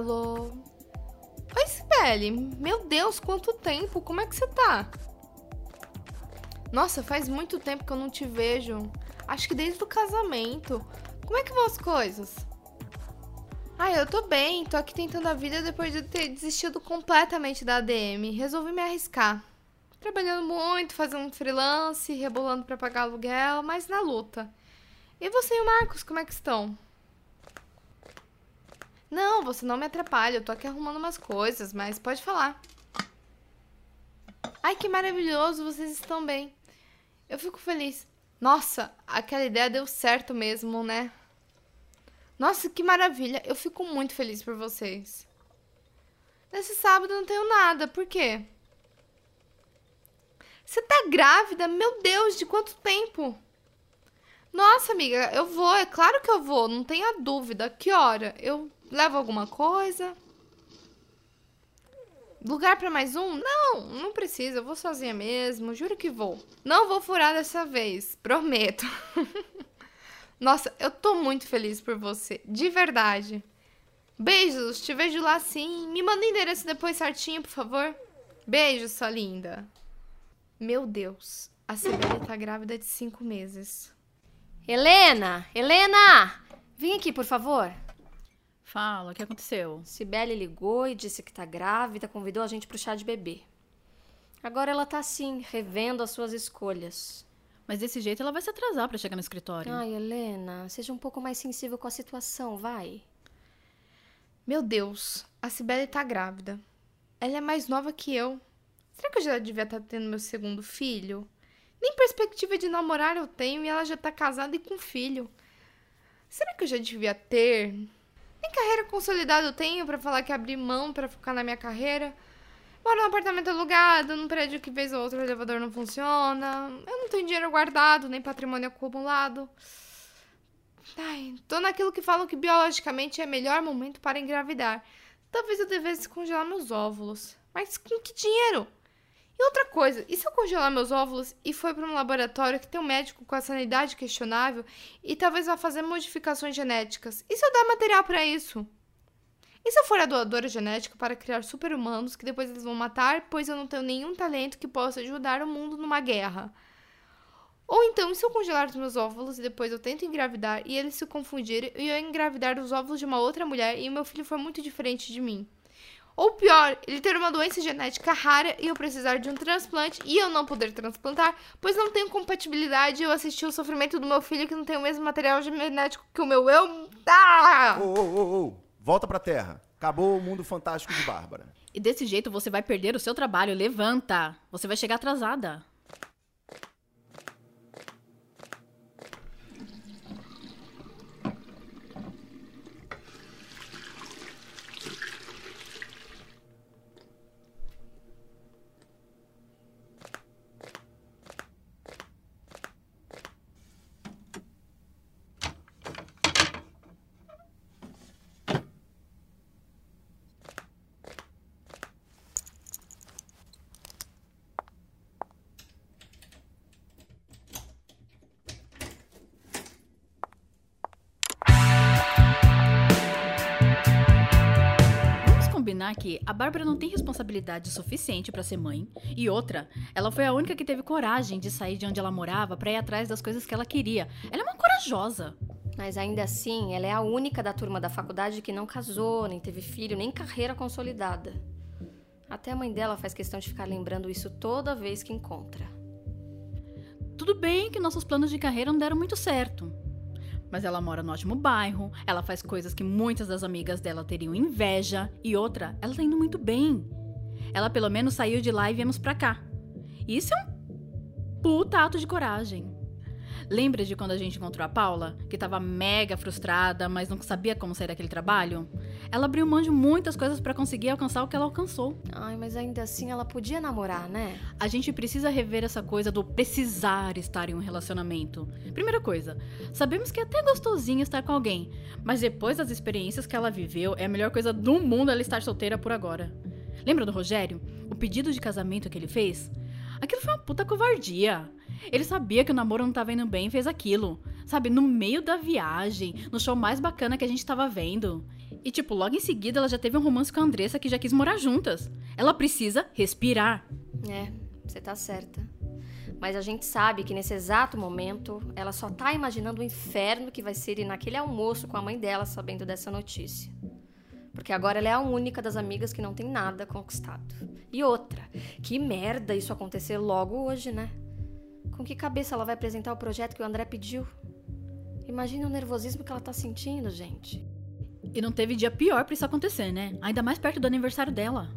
Alô? Oi, Sibeli. Meu Deus, quanto tempo! Como é que você tá? Nossa, faz muito tempo que eu não te vejo. Acho que desde o casamento. Como é que vão as coisas? Ah, eu tô bem. Tô aqui tentando a vida depois de ter desistido completamente da ADM. Resolvi me arriscar. Trabalhando muito, fazendo freelance, rebolando para pagar aluguel, mas na luta. E você e o Marcos, como é que estão? Não, você não me atrapalha. Eu tô aqui arrumando umas coisas, mas pode falar. Ai, que maravilhoso, vocês estão bem. Eu fico feliz. Nossa, aquela ideia deu certo mesmo, né? Nossa, que maravilha. Eu fico muito feliz por vocês. Nesse sábado não tenho nada. Por quê? Você tá grávida? Meu Deus, de quanto tempo? Nossa, amiga, eu vou. É claro que eu vou. Não tenha dúvida. Que hora? Eu levo alguma coisa? Lugar para mais um? Não, não precisa. Eu vou sozinha mesmo. Juro que vou. Não vou furar dessa vez. Prometo. Nossa, eu tô muito feliz por você. De verdade. Beijos. Te vejo lá sim. Me manda o endereço depois certinho, por favor. Beijos, sua linda. Meu Deus. A Sibeli tá grávida de cinco meses. Helena! Helena! Vem aqui, por favor. Fala, o que aconteceu? Cibele ligou e disse que tá grávida, convidou a gente pro chá de bebê. Agora ela tá assim, revendo as suas escolhas. Mas desse jeito ela vai se atrasar para chegar no escritório. Ai, Helena, seja um pouco mais sensível com a situação, vai. Meu Deus, a Cibele tá grávida. Ela é mais nova que eu. Será que eu já devia estar tá tendo meu segundo filho? Nem perspectiva de namorar eu tenho e ela já tá casada e com filho. Será que eu já devia ter? Nem carreira consolidada eu tenho para falar que abri mão para focar na minha carreira. Moro num apartamento alugado, num prédio que vez ou outra o elevador não funciona. Eu não tenho dinheiro guardado, nem patrimônio acumulado. Ai, tô naquilo que falam que biologicamente é melhor momento para engravidar. Talvez eu devesse congelar meus óvulos. Mas com que dinheiro? E outra coisa, e se eu congelar meus óvulos e for para um laboratório que tem um médico com a sanidade questionável e talvez vá fazer modificações genéticas? E se eu dar material para isso? E se eu for a doadora genética para criar super-humanos que depois eles vão matar, pois eu não tenho nenhum talento que possa ajudar o mundo numa guerra? Ou então, e se eu congelar os meus óvulos e depois eu tento engravidar e eles se confundirem e eu engravidar os óvulos de uma outra mulher e o meu filho for muito diferente de mim? Ou pior, ele ter uma doença genética rara e eu precisar de um transplante e eu não poder transplantar, pois não tenho compatibilidade e eu assisti o sofrimento do meu filho que não tem o mesmo material genético que o meu eu. Ah! Ô, ô, ô, ô, volta pra terra. Acabou o mundo fantástico de Bárbara. E desse jeito você vai perder o seu trabalho. Levanta. Você vai chegar atrasada. Combinar que a Bárbara não tem responsabilidade suficiente para ser mãe, e outra, ela foi a única que teve coragem de sair de onde ela morava para ir atrás das coisas que ela queria. Ela é uma corajosa. Mas ainda assim, ela é a única da turma da faculdade que não casou, nem teve filho, nem carreira consolidada. Até a mãe dela faz questão de ficar lembrando isso toda vez que encontra. Tudo bem que nossos planos de carreira não deram muito certo. Mas ela mora no ótimo bairro, ela faz coisas que muitas das amigas dela teriam inveja, e outra, ela tá indo muito bem. Ela pelo menos saiu de lá e viemos pra cá. Isso é um puta ato de coragem. Lembra de quando a gente encontrou a Paula, que estava mega frustrada, mas não sabia como sair daquele trabalho? Ela abriu mão de muitas coisas para conseguir alcançar o que ela alcançou. Ai, mas ainda assim ela podia namorar, né? A gente precisa rever essa coisa do precisar estar em um relacionamento. Primeira coisa, sabemos que é até gostosinho estar com alguém, mas depois das experiências que ela viveu, é a melhor coisa do mundo ela estar solteira por agora. Lembra do Rogério? O pedido de casamento que ele fez? Aquilo foi uma puta covardia. Ele sabia que o namoro não estava indo bem e fez aquilo. Sabe, no meio da viagem, no show mais bacana que a gente tava vendo. E, tipo, logo em seguida ela já teve um romance com a Andressa que já quis morar juntas. Ela precisa respirar. É, você tá certa. Mas a gente sabe que nesse exato momento ela só tá imaginando o inferno que vai ser ir naquele almoço com a mãe dela sabendo dessa notícia. Porque agora ela é a única das amigas que não tem nada conquistado. E outra, que merda isso acontecer logo hoje, né? Com que cabeça ela vai apresentar o projeto que o André pediu? Imagina o nervosismo que ela tá sentindo, gente. E não teve dia pior pra isso acontecer, né? Ainda mais perto do aniversário dela.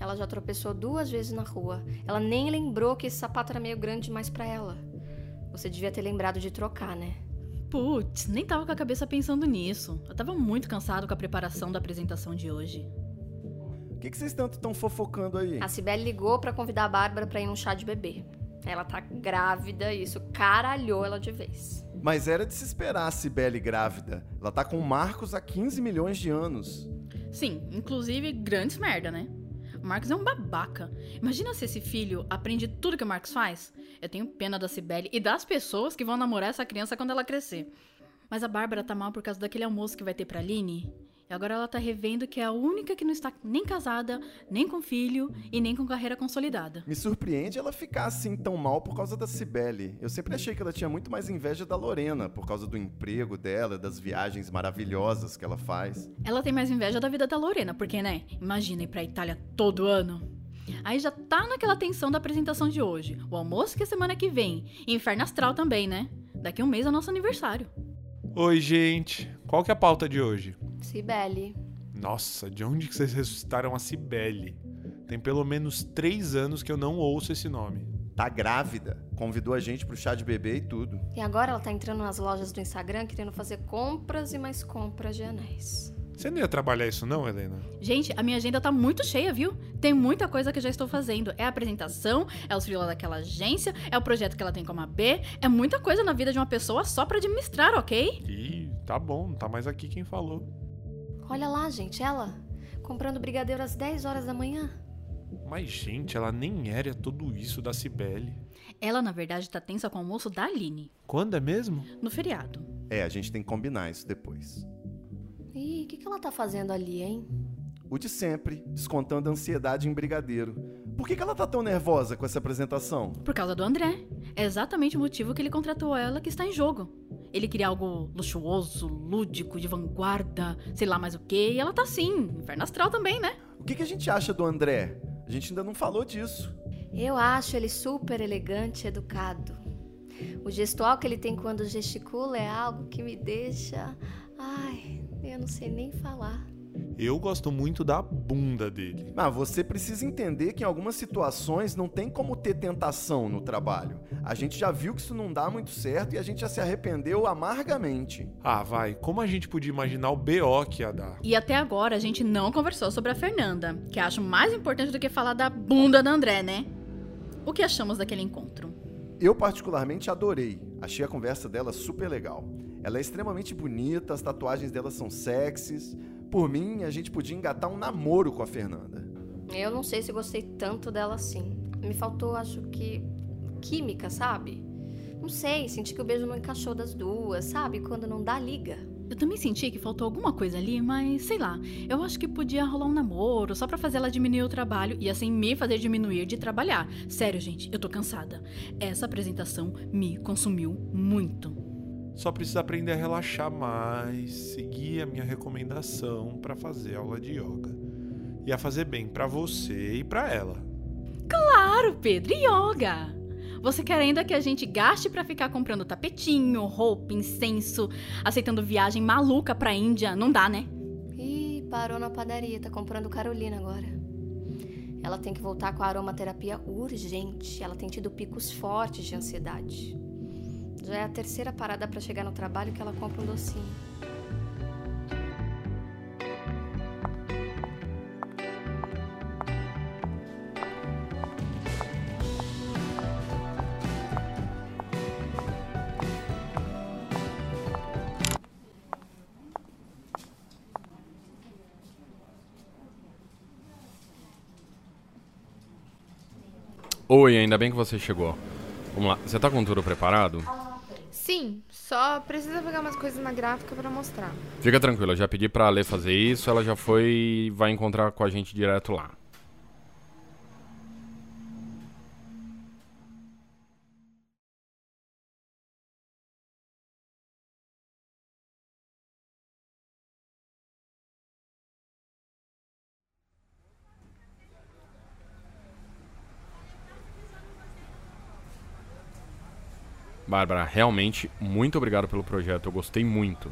Ela já tropeçou duas vezes na rua. Ela nem lembrou que esse sapato era meio grande demais para ela. Você devia ter lembrado de trocar, né? Putz, nem tava com a cabeça pensando nisso. Eu tava muito cansado com a preparação da apresentação de hoje. O que, que vocês tanto estão fofocando aí? A Cibele ligou para convidar a Bárbara para ir num chá de bebê. Ela tá grávida e isso caralhou ela de vez. Mas era de se esperar a Cibele grávida. Ela tá com o Marcos há 15 milhões de anos. Sim, inclusive grandes merda, né? O Marcos é um babaca. Imagina se esse filho aprende tudo que o Marcos faz. Eu tenho pena da Cibele e das pessoas que vão namorar essa criança quando ela crescer. Mas a Bárbara tá mal por causa daquele almoço que vai ter pra Aline. E agora ela tá revendo que é a única que não está nem casada, nem com filho e nem com carreira consolidada. Me surpreende ela ficar assim tão mal por causa da Cibele. Eu sempre achei que ela tinha muito mais inveja da Lorena, por causa do emprego dela, das viagens maravilhosas que ela faz. Ela tem mais inveja da vida da Lorena, porque, né? Imagina ir pra Itália todo ano. Aí já tá naquela tensão da apresentação de hoje. O almoço que é semana que vem. E Inferno Astral também, né? Daqui a um mês é o nosso aniversário. Oi, gente. Qual que é a pauta de hoje? Cibele. Nossa, de onde que vocês ressuscitaram a Cibele? Tem pelo menos três anos que eu não ouço esse nome. Tá grávida. Convidou a gente pro chá de bebê e tudo. E agora ela tá entrando nas lojas do Instagram querendo fazer compras e mais compras de anéis. Você não ia trabalhar isso não, Helena? Gente, a minha agenda tá muito cheia, viu? Tem muita coisa que eu já estou fazendo. É a apresentação, é os freela daquela agência, é o projeto que ela tem como AB, é muita coisa na vida de uma pessoa só pra administrar, ok? Ih, tá bom, não tá mais aqui quem falou. Olha lá, gente, ela comprando brigadeiro às 10 horas da manhã. Mas, gente, ela nem era tudo isso da Cibele. Ela, na verdade, tá tensa com o almoço da Aline, Quando é mesmo? no feriado. É, a gente tem que combinar isso depois. Ih, o que, que ela tá fazendo ali, hein? O de sempre, descontando a ansiedade em brigadeiro. Por que, que ela tá tão nervosa com essa apresentação? Por causa do André. É exatamente o motivo que ele contratou ela que está em jogo. Ele queria algo luxuoso, lúdico, de vanguarda, sei lá mais o que, e ela tá assim, inferno astral também, né? O que, que a gente acha do André? A gente ainda não falou disso. Eu acho ele super elegante e educado. O gestual que ele tem quando gesticula é algo que me deixa. Ai, eu não sei nem falar. Eu gosto muito da bunda dele. Mas você precisa entender que em algumas situações não tem como ter tentação no trabalho. A gente já viu que isso não dá muito certo e a gente já se arrependeu amargamente. Ah, vai, como a gente podia imaginar o BO que ia dar? E até agora a gente não conversou sobre a Fernanda, que acho mais importante do que falar da bunda da André, né? O que achamos daquele encontro? Eu particularmente adorei. Achei a conversa dela super legal. Ela é extremamente bonita, as tatuagens dela são sexys. Por mim, a gente podia engatar um namoro com a Fernanda. Eu não sei se gostei tanto dela assim. Me faltou, acho que. química, sabe? Não sei, senti que o beijo não encaixou das duas, sabe? Quando não dá liga. Eu também senti que faltou alguma coisa ali, mas sei lá. Eu acho que podia rolar um namoro só pra fazer ela diminuir o trabalho e assim me fazer diminuir de trabalhar. Sério, gente, eu tô cansada. Essa apresentação me consumiu muito. Só precisa aprender a relaxar mais, seguir a minha recomendação pra fazer aula de yoga. Ia fazer bem pra você e pra ela. Claro, Pedro, e yoga! Você quer ainda que a gente gaste pra ficar comprando tapetinho, roupa, incenso, aceitando viagem maluca pra Índia? Não dá, né? Ih, parou na padaria, tá comprando Carolina agora. Ela tem que voltar com a aromaterapia urgente. Ela tem tido picos fortes de ansiedade. Já é a terceira parada pra chegar no trabalho que ela compra um docinho. Oi, ainda bem que você chegou. Vamos lá, você tá com tudo preparado? Sim, só precisa pegar umas coisas na gráfica pra mostrar. Fica tranquila, já pedi pra Lê fazer isso, ela já foi vai encontrar com a gente direto lá. Bárbara, realmente, muito obrigado pelo projeto, eu gostei muito.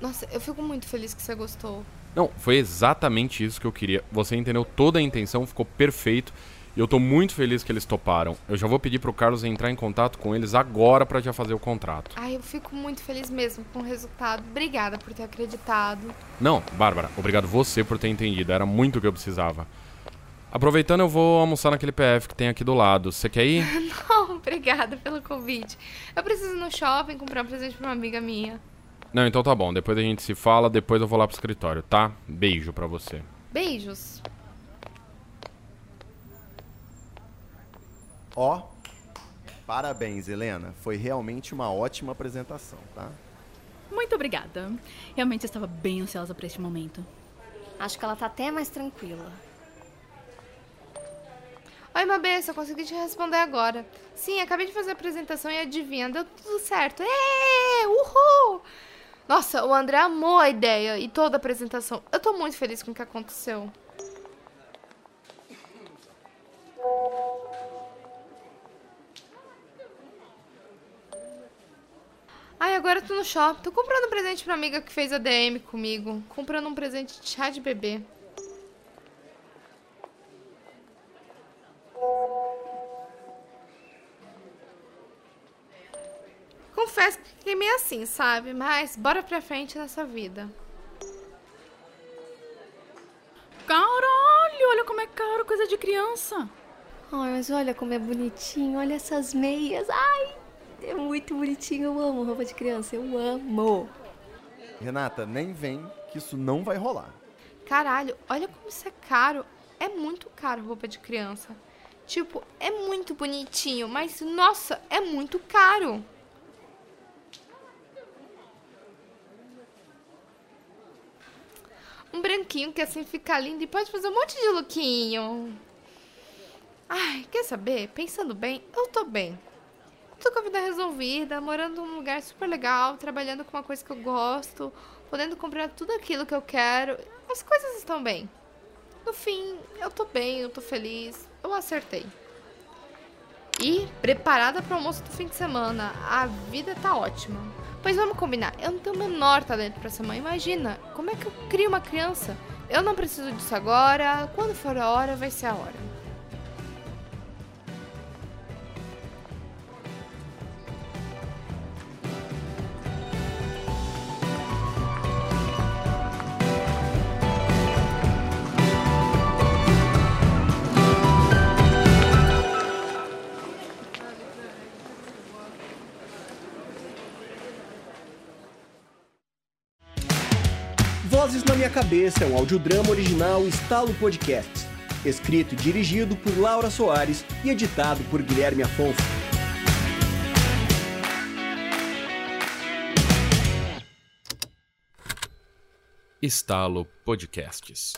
Nossa, eu fico muito feliz que você gostou. Não, foi exatamente isso que eu queria. Você entendeu toda a intenção, ficou perfeito. E eu tô muito feliz que eles toparam. Eu já vou pedir pro Carlos entrar em contato com eles agora para já fazer o contrato. Ai, eu fico muito feliz mesmo com o resultado. Obrigada por ter acreditado. Não, Bárbara, obrigado você por ter entendido. Era muito o que eu precisava. Aproveitando, eu vou almoçar naquele PF que tem aqui do lado. Você quer ir? Não, obrigada pelo convite. Eu preciso ir no shopping comprar um presente pra uma amiga minha. Não, então tá bom. Depois a gente se fala, depois eu vou lá pro escritório, tá? Beijo pra você. Beijos. Ó, parabéns, Helena. Foi realmente uma ótima apresentação, tá? Muito obrigada. Realmente estava bem ansiosa por este momento. Acho que ela tá até mais tranquila. Oi, Mabê, só consegui te responder agora. Sim, acabei de fazer a apresentação e adivinha, deu tudo certo. Ê, uhul! Nossa, o André amou a ideia e toda a apresentação. Eu tô muito feliz com o que aconteceu. Ai, agora eu tô no shopping. Tô comprando um presente pra amiga que fez a DM comigo. Comprando um presente de chá de bebê. Assim, sabe? Mas bora pra frente nessa vida. Caralho, olha como é caro, coisa de criança. Ai, mas olha como é bonitinho. Olha essas meias. Ai, é muito bonitinho. Eu amo roupa de criança. Eu amo. Renata, nem vem que isso não vai rolar. Caralho, olha como isso é caro. É muito caro roupa de criança. Tipo, é muito bonitinho, mas nossa, é muito caro. Um branquinho que assim fica lindo e pode fazer um monte de lookinho. Ai, quer saber? Pensando bem, eu tô bem. Tô com a vida resolvida, morando num lugar super legal, trabalhando com uma coisa que eu gosto, podendo comprar tudo aquilo que eu quero. As coisas estão bem. No fim, eu tô bem, eu tô feliz, eu acertei. E preparada para o almoço do fim de semana. A vida tá ótima. Pois vamos combinar, eu não tenho o menor talento para ser mãe. Imagina, como é que eu crio uma criança? Eu não preciso disso agora, quando for a hora, vai ser a hora. Vozes na Minha Cabeça é um audiodrama original Estalo Podcasts. Escrito e dirigido por Laura Soares e editado por Guilherme Afonso. Estalo Podcasts.